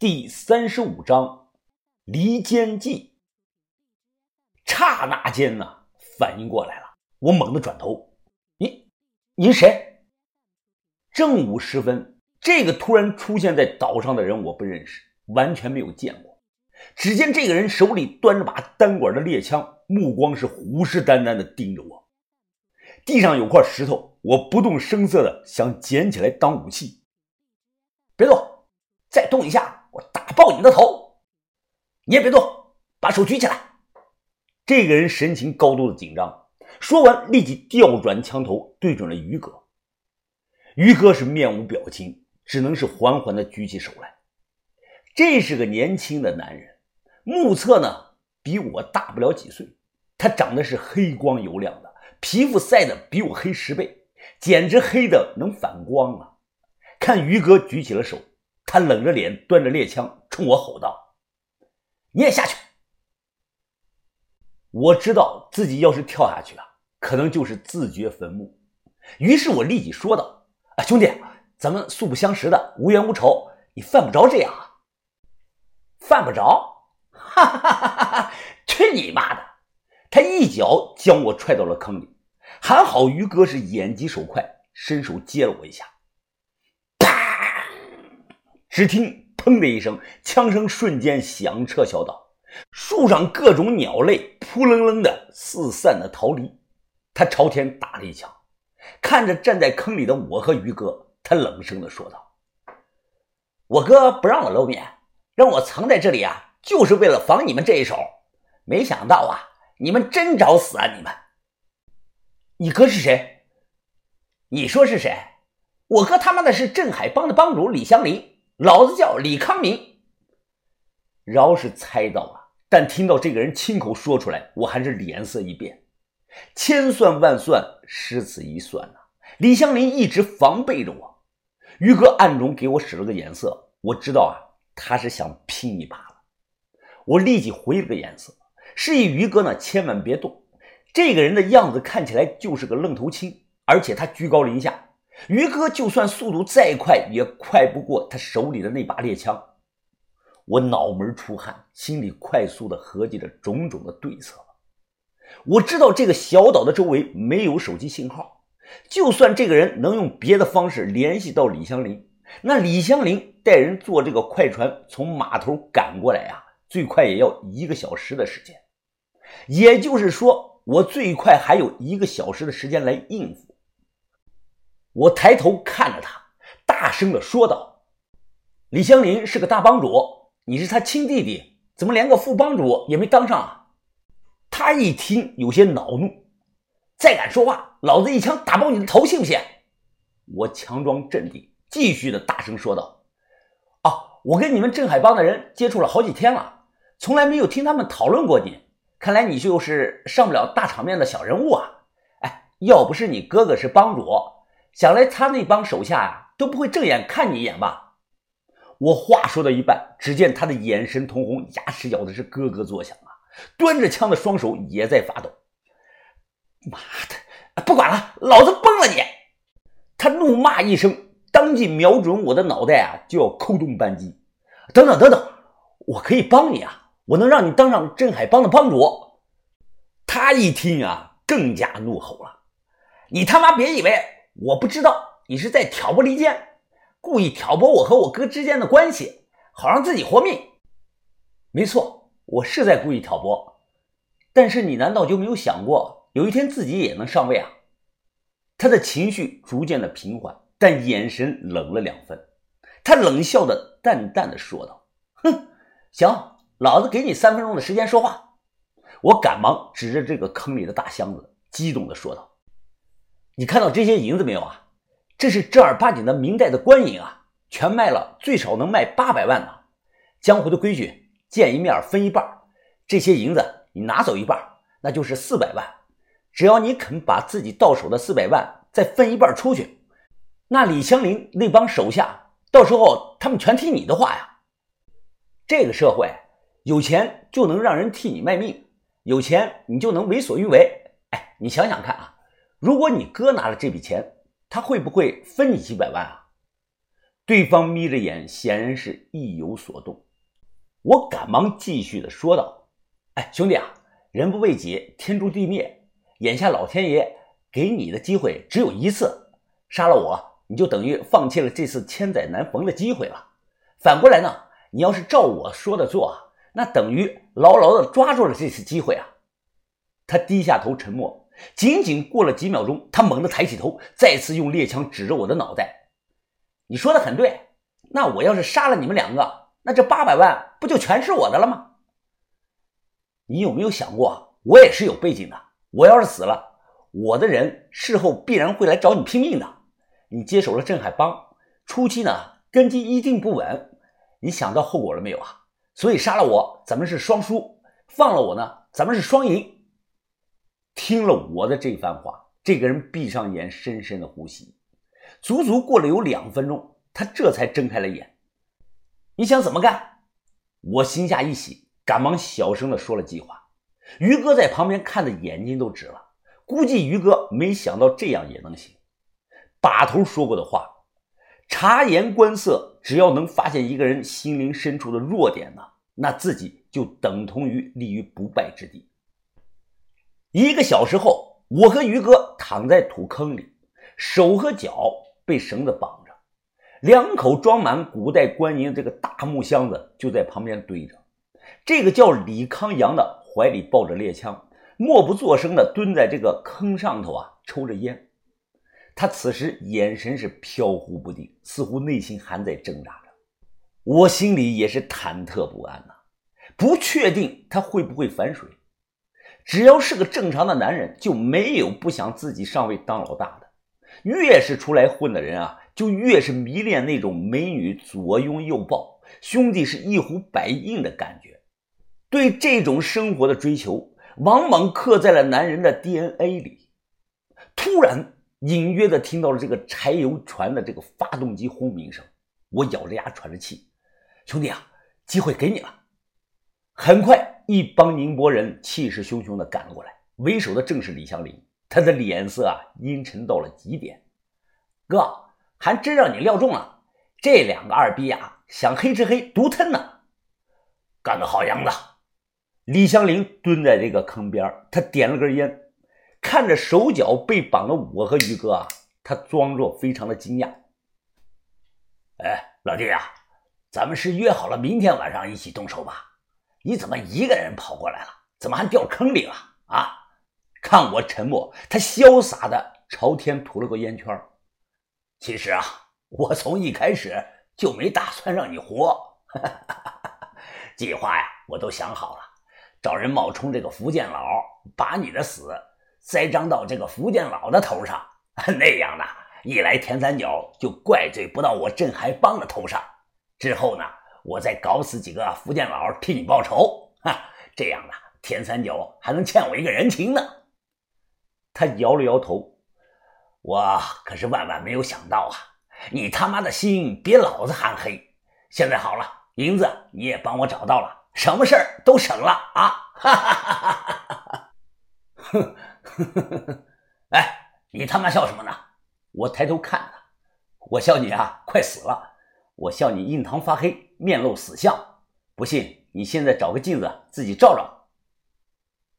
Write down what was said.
第三十五章离间计。刹那间呢，反应过来了，我猛地转头：“您，您谁？”正午时分，这个突然出现在岛上的人我不认识，完全没有见过。只见这个人手里端着把单管的猎枪，目光是虎视眈眈的盯着我。地上有块石头，我不动声色的想捡起来当武器。别动，再动一下，我打爆你的头！你也别动，把手举起来。这个人神情高度的紧张，说完立即调转枪头对准了于哥。于哥是面无表情，只能是缓缓的举起手来。这是个年轻的男人，目测呢比我大不了几岁。他长得是黑光油亮的，皮肤晒得比我黑十倍，简直黑的能反光啊！看于哥举起了手，他冷着脸，端着猎枪冲我吼道：“你也下去！”我知道自己要是跳下去啊，可能就是自掘坟墓。于是我立即说道：“啊，兄弟，咱们素不相识的，无冤无仇，你犯不着这样啊！犯不着？哈哈哈哈哈！去你妈的！”他一脚将我踹到了坑里，还好于哥是眼疾手快，伸手接了我一下。只听“砰”的一声，枪声瞬间响彻小岛。树上各种鸟类扑棱棱的四散的逃离，他朝天打了一枪，看着站在坑里的我和于哥，他冷声的说道：“我哥不让我露面，让我藏在这里啊，就是为了防你们这一手。没想到啊，你们真找死啊！你们，你哥是谁？你说是谁？我哥他妈的是镇海帮的帮主李香林，老子叫李康明。饶是猜到了。”但听到这个人亲口说出来，我还是脸色一变。千算万算，失此一算呐！李香林一直防备着我，于哥暗中给我使了个眼色，我知道啊，他是想拼一把了。我立即回了个眼色，示意于哥呢千万别动。这个人的样子看起来就是个愣头青，而且他居高临下，于哥就算速度再快，也快不过他手里的那把猎枪。我脑门出汗，心里快速的合计着种种的对策。我知道这个小岛的周围没有手机信号，就算这个人能用别的方式联系到李香林，那李香林带人坐这个快船从码头赶过来呀，最快也要一个小时的时间。也就是说，我最快还有一个小时的时间来应付。我抬头看着他，大声的说道：“李香林是个大帮主。”你是他亲弟弟，怎么连个副帮主也没当上啊？他一听有些恼怒，再敢说话，老子一枪打爆你的头，信不信？我强装镇定，继续的大声说道：“哦，我跟你们镇海帮的人接触了好几天了，从来没有听他们讨论过你。看来你就是上不了大场面的小人物啊！哎，要不是你哥哥是帮主，想来他那帮手下呀都不会正眼看你一眼吧？”我话说到一半，只见他的眼神通红，牙齿咬的是咯咯作响啊！端着枪的双手也在发抖。妈的，不管了，老子崩了你！他怒骂一声，当即瞄准我的脑袋啊，就要扣动扳机。等等等等，我可以帮你啊！我能让你当上镇海帮的帮主。他一听啊，更加怒吼了：“你他妈别以为我不知道你是在挑拨离间！”故意挑拨我和我哥之间的关系，好让自己活命。没错，我是在故意挑拨。但是你难道就没有想过，有一天自己也能上位啊？他的情绪逐渐的平缓，但眼神冷了两分。他冷笑的淡淡的说道：“哼，行，老子给你三分钟的时间说话。”我赶忙指着这个坑里的大箱子，激动的说道：“你看到这些银子没有啊？”这是正儿八经的明代的官银啊，全卖了最少能卖八百万呢。江湖的规矩，见一面分一半。这些银子你拿走一半，那就是四百万。只要你肯把自己到手的四百万再分一半出去，那李香林那帮手下到时候他们全听你的话呀。这个社会有钱就能让人替你卖命，有钱你就能为所欲为。哎，你想想看啊，如果你哥拿了这笔钱。他会不会分你几百万啊？对方眯着眼，显然是意有所动。我赶忙继续的说道：“哎，兄弟啊，人不为己，天诛地灭。眼下老天爷给你的机会只有一次，杀了我，你就等于放弃了这次千载难逢的机会了。反过来呢，你要是照我说的做，那等于牢牢的抓住了这次机会啊。”他低下头沉默，仅仅过了几秒钟，他猛地抬起头，再次用猎枪指着我的脑袋：“你说的很对，那我要是杀了你们两个。”那这八百万不就全是我的了吗？你有没有想过，我也是有背景的。我要是死了，我的人事后必然会来找你拼命的。你接手了镇海帮，初期呢根基一定不稳。你想到后果了没有啊？所以杀了我，咱们是双输；放了我呢，咱们是双赢。听了我的这番话，这个人闭上眼，深深的呼吸，足足过了有两分钟，他这才睁开了眼。你想怎么干？我心下一喜，赶忙小声的说了计划。于哥在旁边看的眼睛都直了，估计于哥没想到这样也能行。把头说过的话，察言观色，只要能发现一个人心灵深处的弱点呢，那自己就等同于立于不败之地。一个小时后，我和于哥躺在土坑里，手和脚被绳子绑着。两口装满古代官银这个大木箱子就在旁边堆着。这个叫李康阳的怀里抱着猎枪，默不作声的蹲在这个坑上头啊，抽着烟。他此时眼神是飘忽不定，似乎内心还在挣扎着。我心里也是忐忑不安呐，不确定他会不会反水。只要是个正常的男人，就没有不想自己上位当老大的。越是出来混的人啊。就越是迷恋那种美女左拥右抱，兄弟是一呼百应的感觉。对这种生活的追求，往往刻在了男人的 DNA 里。突然，隐约的听到了这个柴油船的这个发动机轰鸣声，我咬着牙喘着气：“兄弟啊，机会给你了！”很快，一帮宁波人气势汹汹的赶了过来，为首的正是李祥林，他的脸色啊阴沉到了极点，哥。还真让你料中了，这两个二逼啊，想黑吃黑，独吞呢，干得好，杨子！李香林蹲在这个坑边，他点了根烟，看着手脚被绑的我和于哥啊，他装作非常的惊讶。哎，老弟啊，咱们是约好了明天晚上一起动手吧？你怎么一个人跑过来了？怎么还掉坑里了？啊！看我沉默，他潇洒的朝天吐了个烟圈。其实啊，我从一开始就没打算让你活，哈哈哈哈哈计划呀，我都想好了，找人冒充这个福建佬，把你的死栽赃到这个福建佬的头上，那样呢，一来田三角就怪罪不到我镇海帮的头上，之后呢，我再搞死几个福建佬替你报仇，哈，这样呢，田三角还能欠我一个人情呢。他摇了摇头。我可是万万没有想到啊！你他妈的心比老子还黑。现在好了，银子你也帮我找到了，什么事儿都省了啊！哈哈哈哈哈！哼，哎，你他妈笑什么呢？我抬头看他，我笑你啊，快死了！我笑你印堂发黑，面露死相。不信，你现在找个镜子自己照照。